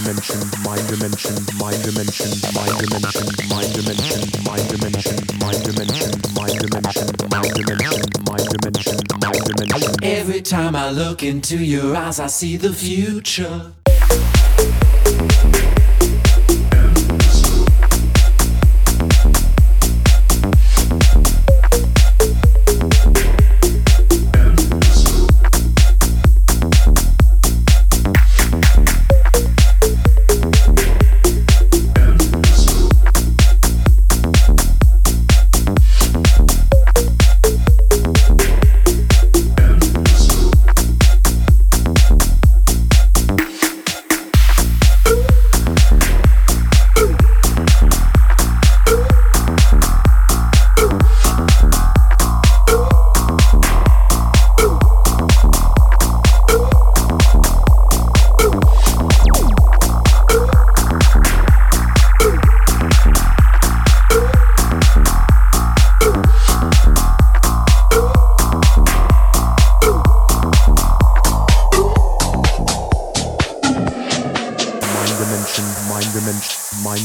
dimension, mind dimension, my dimension, my dimension, my dimension, my dimension, my dimension, my dimension, my dimension, my dimension, my dimension. Every time I look into your eyes, I see the future.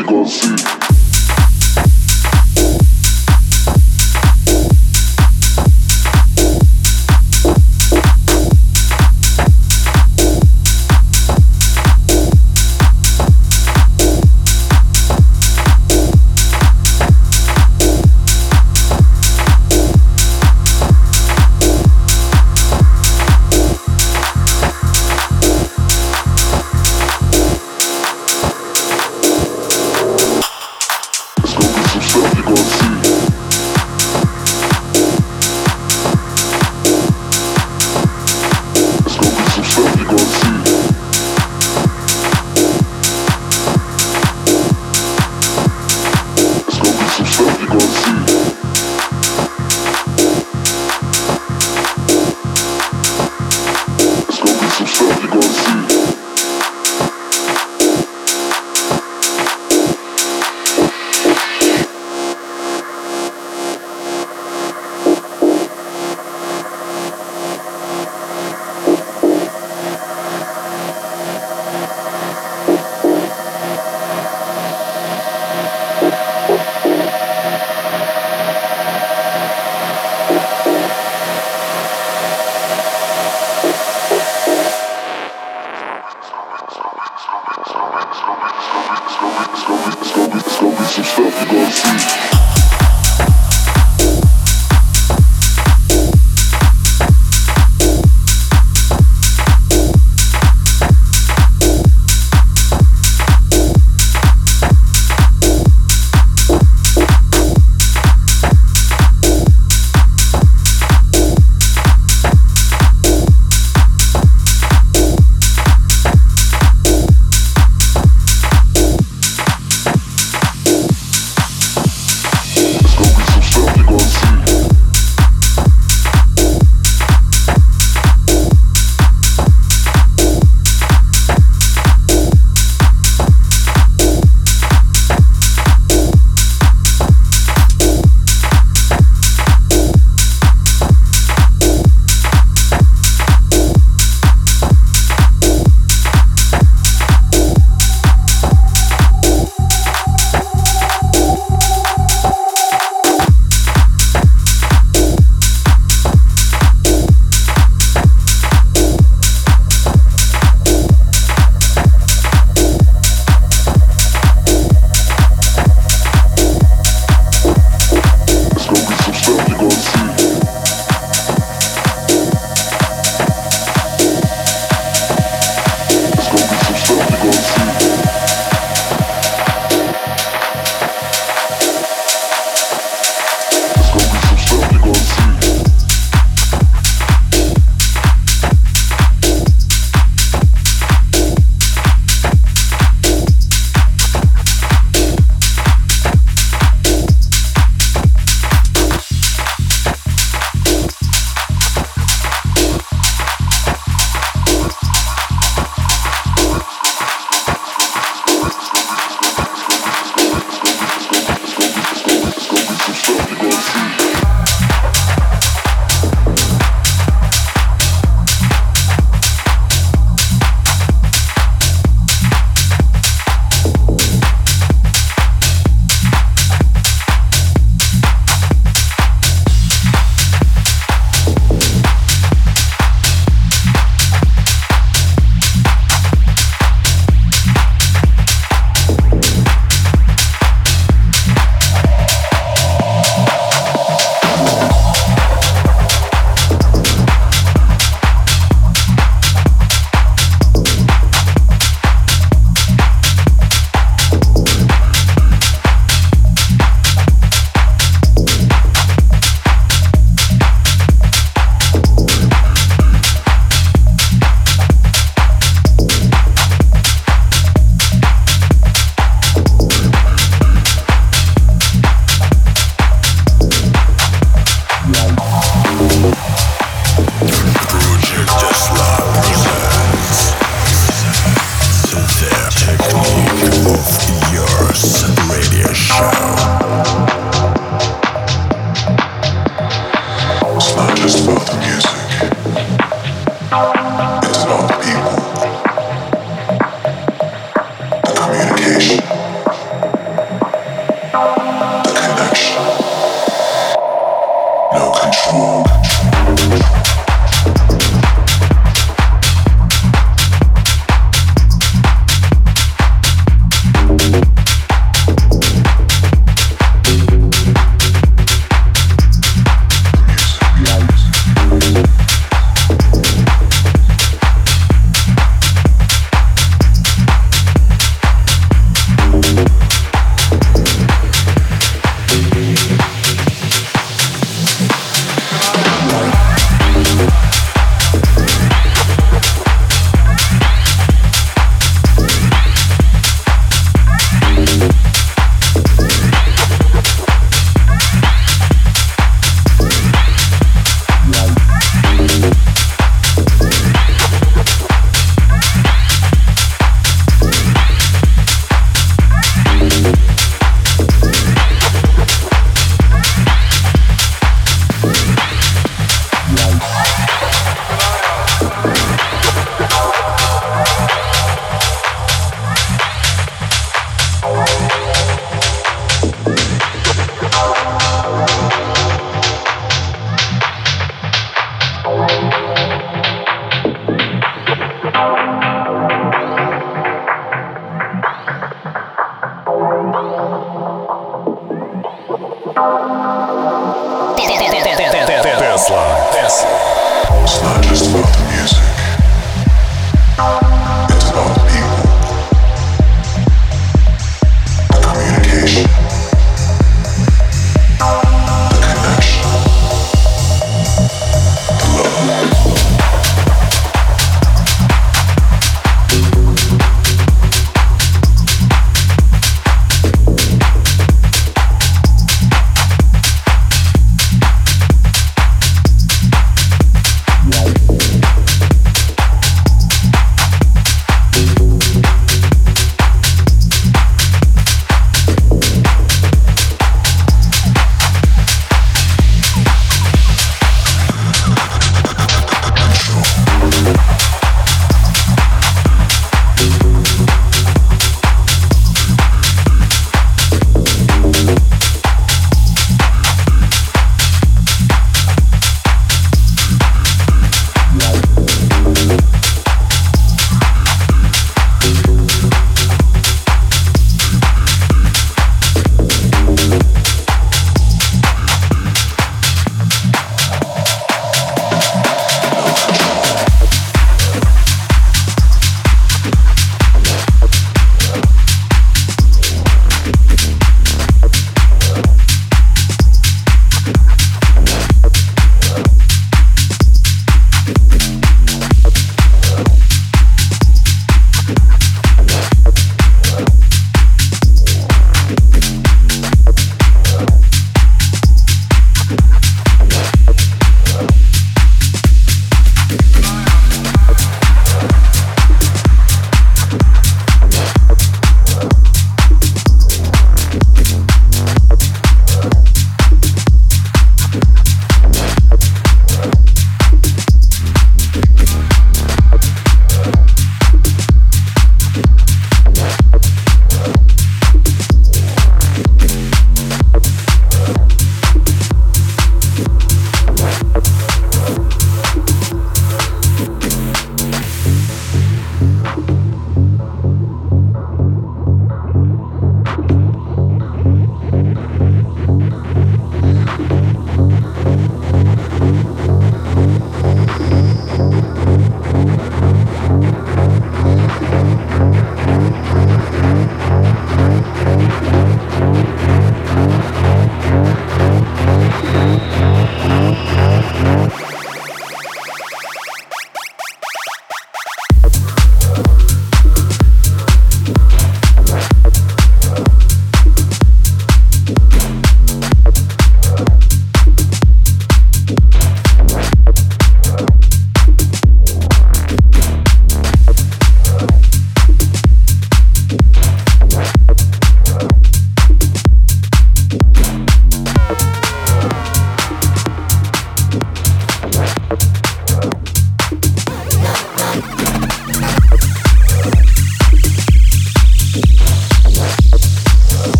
igualzinho.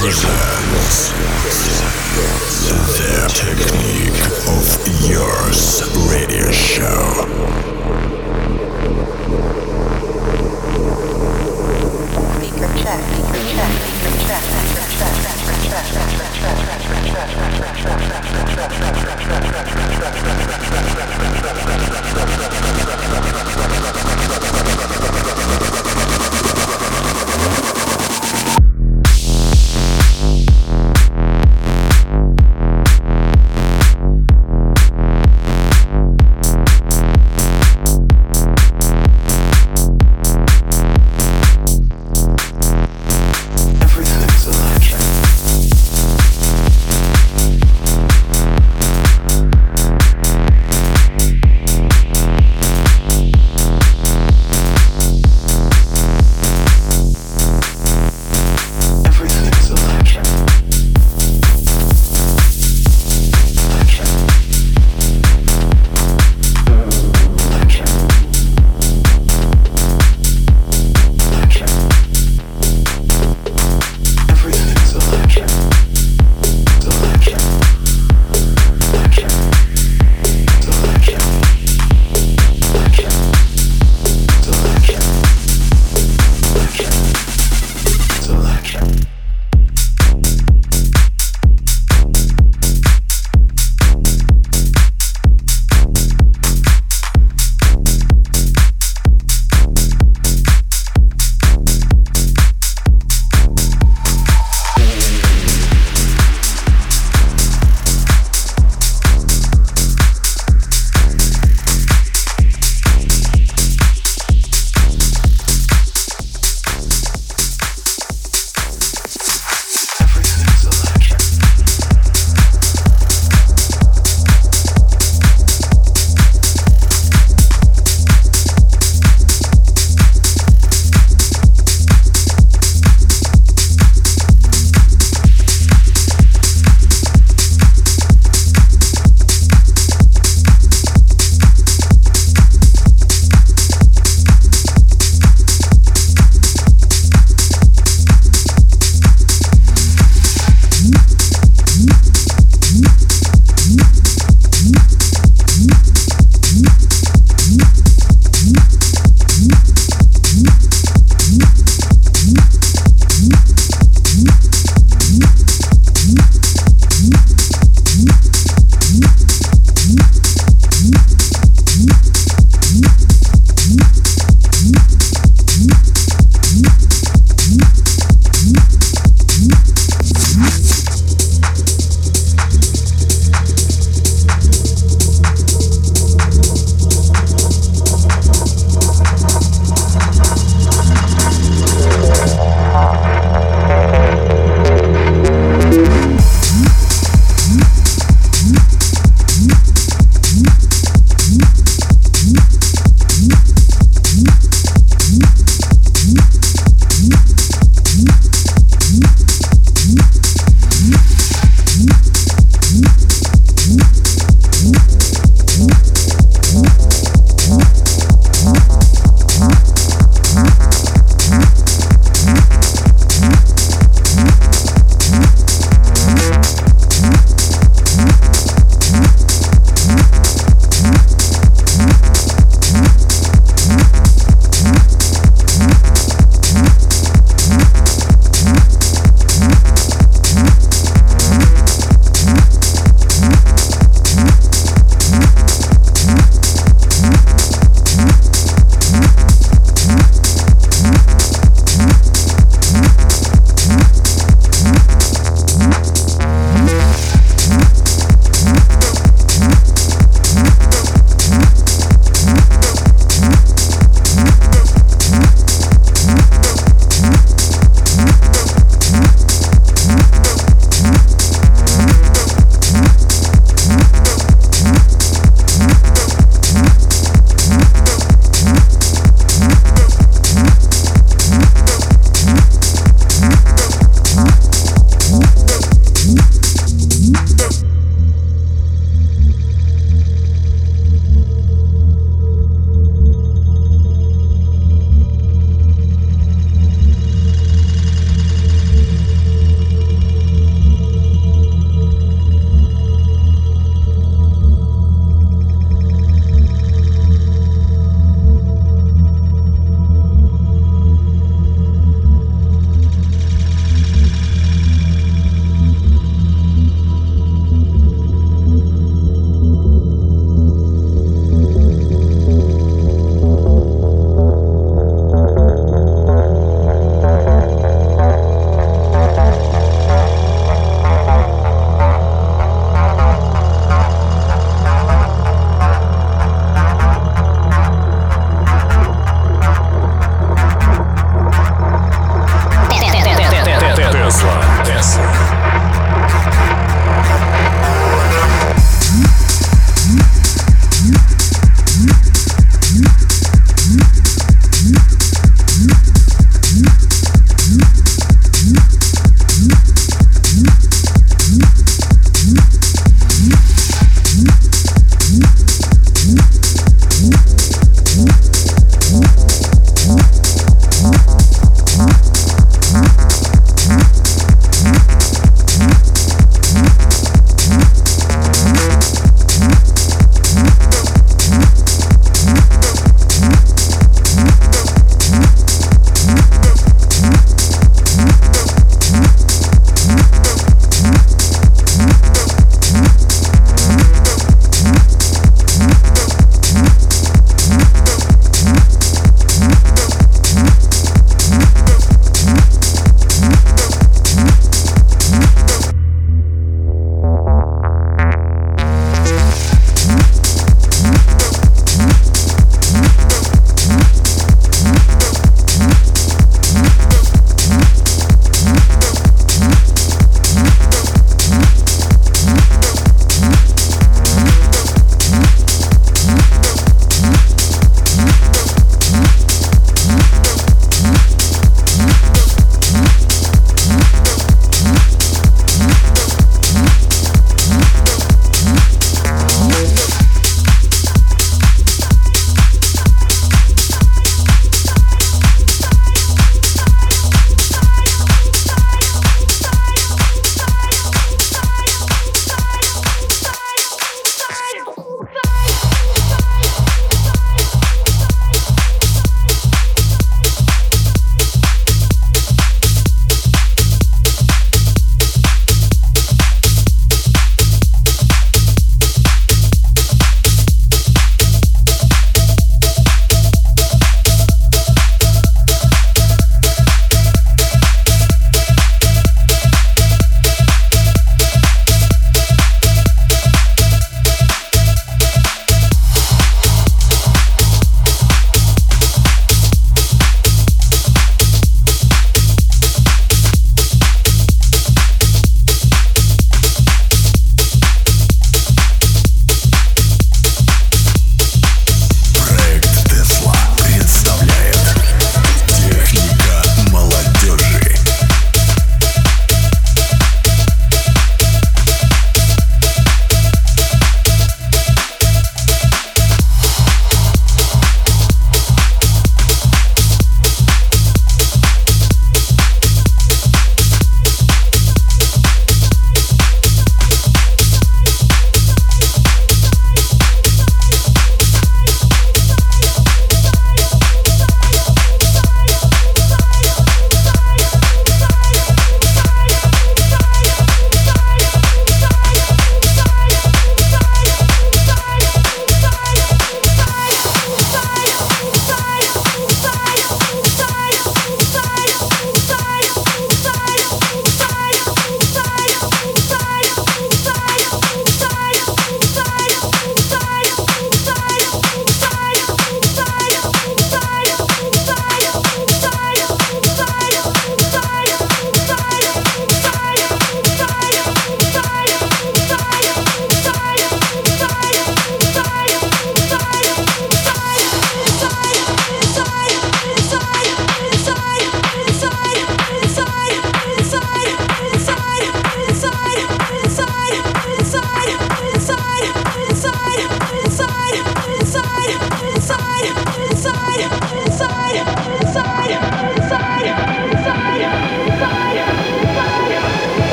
presents the Technic Of Youth radio show.